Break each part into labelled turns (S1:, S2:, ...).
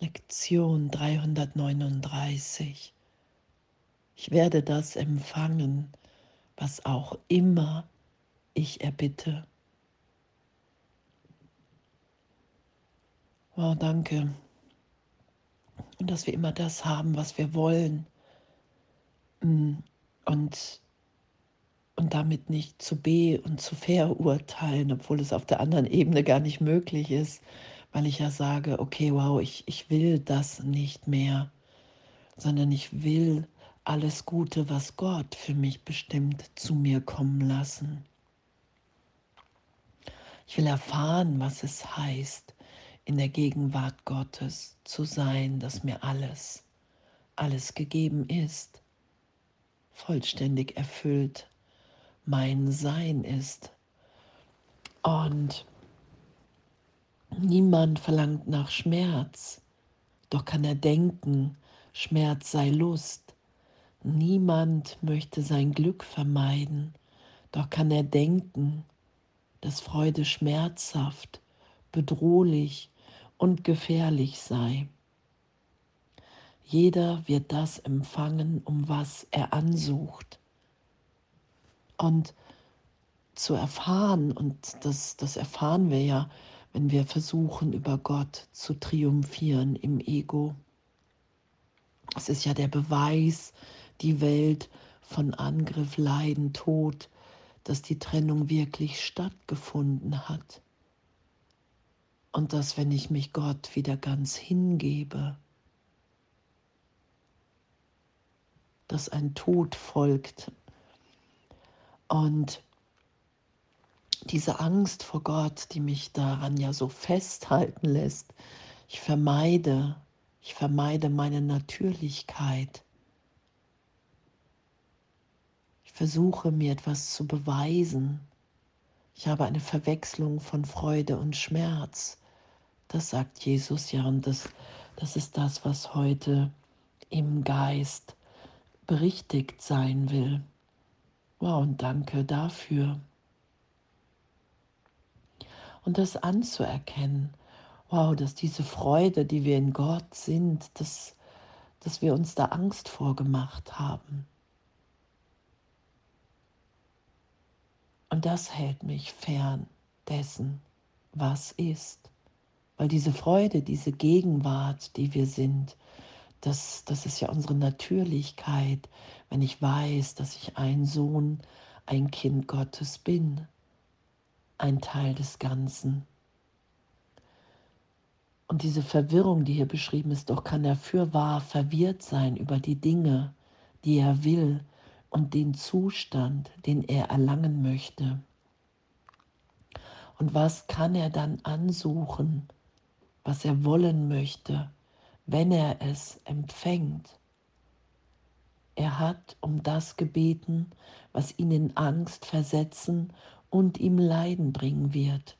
S1: Lektion 339. Ich werde das empfangen, was auch immer ich erbitte. Wow, danke. Und dass wir immer das haben, was wir wollen. Mm, und, und damit nicht zu be und zu verurteilen, obwohl es auf der anderen Ebene gar nicht möglich ist, weil ich ja sage, okay, wow, ich, ich will das nicht mehr, sondern ich will alles Gute, was Gott für mich bestimmt, zu mir kommen lassen. Ich will erfahren, was es heißt, in der Gegenwart Gottes zu sein, dass mir alles, alles gegeben ist, vollständig erfüllt mein Sein ist. Und niemand verlangt nach Schmerz, doch kann er denken, Schmerz sei Lust. Niemand möchte sein Glück vermeiden, doch kann er denken, dass Freude schmerzhaft, bedrohlich und gefährlich sei. Jeder wird das empfangen, um was er ansucht. Und zu erfahren, und das, das erfahren wir ja, wenn wir versuchen, über Gott zu triumphieren im Ego. Es ist ja der Beweis, die Welt von Angriff, Leiden, Tod, dass die Trennung wirklich stattgefunden hat. Und dass, wenn ich mich Gott wieder ganz hingebe, dass ein Tod folgt. Und diese Angst vor Gott, die mich daran ja so festhalten lässt, ich vermeide, ich vermeide meine Natürlichkeit. Ich versuche mir etwas zu beweisen. Ich habe eine Verwechslung von Freude und Schmerz. Das sagt Jesus ja und das, das ist das, was heute im Geist berichtigt sein will. Wow, und danke dafür. Und das anzuerkennen, wow, dass diese Freude, die wir in Gott sind, dass, dass wir uns da Angst vorgemacht haben. Und das hält mich fern dessen, was ist. Weil diese Freude, diese Gegenwart, die wir sind, das, das ist ja unsere Natürlichkeit, wenn ich weiß, dass ich ein Sohn, ein Kind Gottes bin, ein Teil des Ganzen. Und diese Verwirrung, die hier beschrieben ist, doch kann er fürwahr verwirrt sein über die Dinge, die er will und den Zustand, den er erlangen möchte. Und was kann er dann ansuchen, was er wollen möchte, wenn er es empfängt. Er hat um das gebeten, was ihn in Angst versetzen und ihm Leiden bringen wird.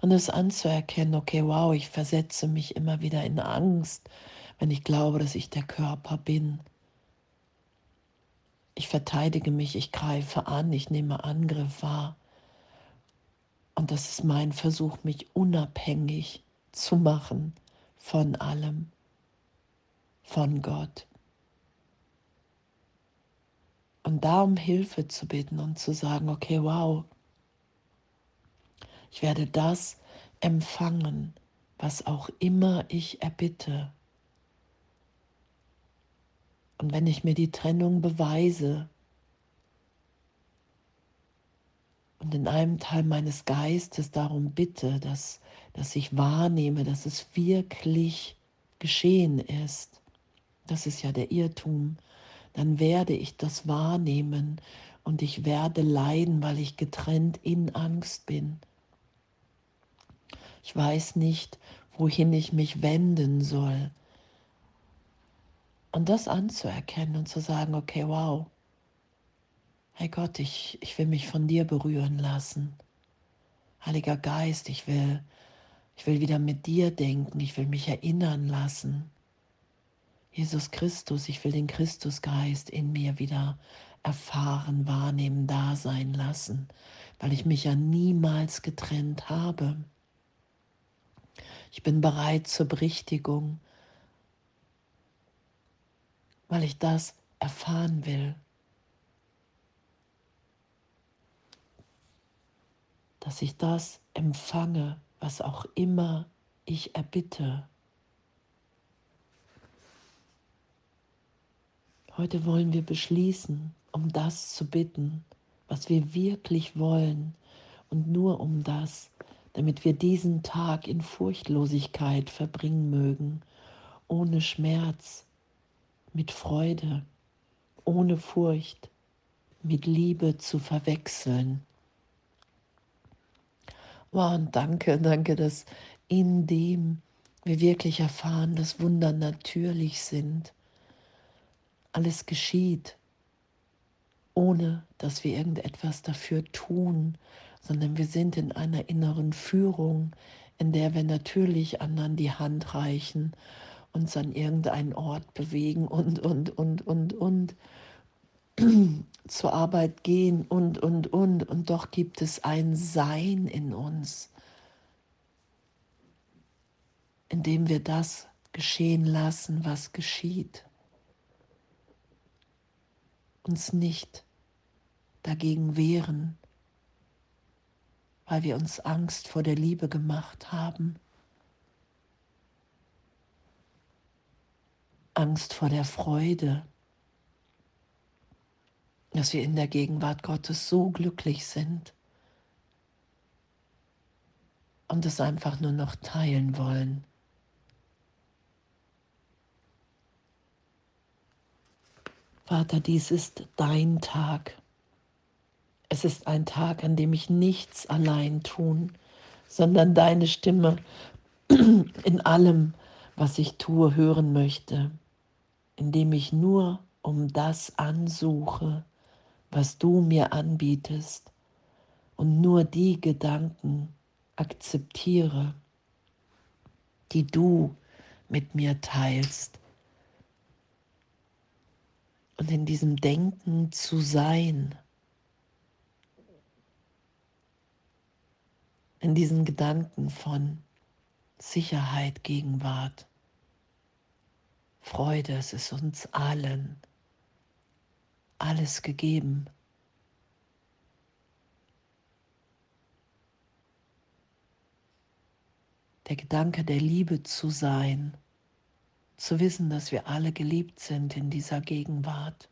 S1: Und es anzuerkennen, okay, wow, ich versetze mich immer wieder in Angst, wenn ich glaube, dass ich der Körper bin. Ich verteidige mich, ich greife an, ich nehme Angriff wahr. Und das ist mein Versuch, mich unabhängig zu machen von allem, von Gott. Und da um Hilfe zu bitten und zu sagen, okay, wow, ich werde das empfangen, was auch immer ich erbitte. Und wenn ich mir die Trennung beweise, und in einem Teil meines Geistes darum bitte, dass, dass ich wahrnehme, dass es wirklich geschehen ist, das ist ja der Irrtum, dann werde ich das wahrnehmen und ich werde leiden, weil ich getrennt in Angst bin. Ich weiß nicht, wohin ich mich wenden soll. Und das anzuerkennen und zu sagen, okay, wow, Hey Gott, ich, ich will mich von dir berühren lassen. Heiliger Geist, ich will, ich will wieder mit dir denken, ich will mich erinnern lassen. Jesus Christus, ich will den Christusgeist in mir wieder erfahren, wahrnehmen, da sein lassen, weil ich mich ja niemals getrennt habe. Ich bin bereit zur Berichtigung, weil ich das erfahren will. Dass ich das empfange, was auch immer ich erbitte. Heute wollen wir beschließen, um das zu bitten, was wir wirklich wollen und nur um das, damit wir diesen Tag in Furchtlosigkeit verbringen mögen, ohne Schmerz, mit Freude, ohne Furcht, mit Liebe zu verwechseln. Wow, und danke, danke, dass in dem wir wirklich erfahren, dass Wunder natürlich sind. Alles geschieht, ohne dass wir irgendetwas dafür tun, sondern wir sind in einer inneren Führung, in der wir natürlich anderen die Hand reichen, uns an irgendeinen Ort bewegen und, und, und, und, und zur Arbeit gehen und, und, und. Und doch gibt es ein Sein in uns, in dem wir das geschehen lassen, was geschieht. Uns nicht dagegen wehren, weil wir uns Angst vor der Liebe gemacht haben. Angst vor der Freude, dass wir in der Gegenwart Gottes so glücklich sind und es einfach nur noch teilen wollen. Vater, dies ist dein Tag. Es ist ein Tag, an dem ich nichts allein tun, sondern deine Stimme in allem, was ich tue, hören möchte, indem ich nur um das ansuche, was du mir anbietest und nur die Gedanken akzeptiere, die du mit mir teilst. Und in diesem Denken zu sein, in diesen Gedanken von Sicherheit, Gegenwart, Freude, es ist uns allen alles gegeben. Der Gedanke der Liebe zu sein, zu wissen, dass wir alle geliebt sind in dieser Gegenwart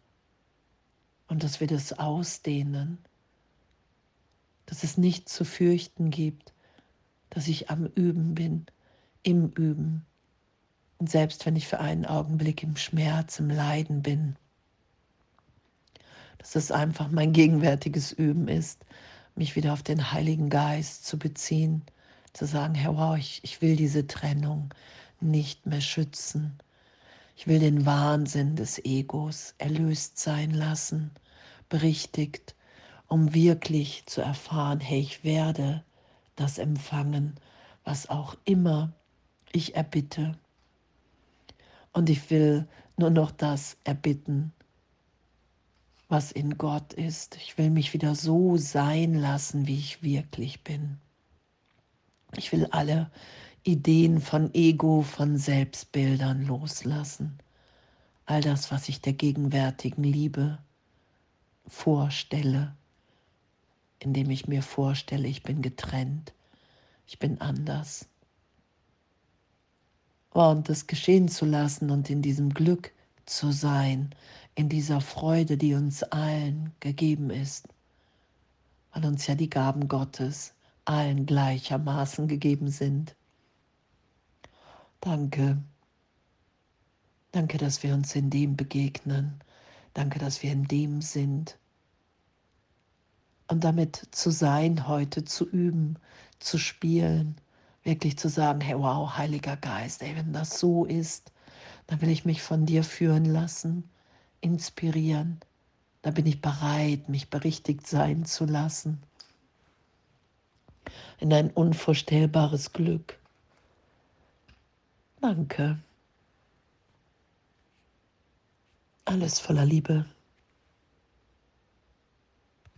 S1: und dass wir das ausdehnen, dass es nichts zu fürchten gibt, dass ich am Üben bin, im Üben. Und selbst wenn ich für einen Augenblick im Schmerz, im Leiden bin, dass es einfach mein gegenwärtiges Üben ist, mich wieder auf den Heiligen Geist zu beziehen, zu sagen, Herr, wow, ich, ich will diese Trennung nicht mehr schützen. Ich will den Wahnsinn des Egos erlöst sein lassen, berichtigt, um wirklich zu erfahren, hey, ich werde das empfangen, was auch immer ich erbitte. Und ich will nur noch das erbitten, was in Gott ist. Ich will mich wieder so sein lassen, wie ich wirklich bin. Ich will alle Ideen von Ego, von Selbstbildern loslassen. All das, was ich der gegenwärtigen Liebe vorstelle, indem ich mir vorstelle, ich bin getrennt, ich bin anders. und das geschehen zu lassen und in diesem Glück zu sein, in dieser Freude, die uns allen gegeben ist, weil uns ja die Gaben Gottes allen gleichermaßen gegeben sind. Danke. Danke, dass wir uns in dem begegnen. Danke, dass wir in dem sind. Und damit zu sein, heute zu üben, zu spielen, wirklich zu sagen, hey, wow, Heiliger Geist, ey, wenn das so ist, dann will ich mich von dir führen lassen inspirieren. Da bin ich bereit, mich berichtigt sein zu lassen. In ein unvorstellbares Glück. Danke. Alles voller Liebe.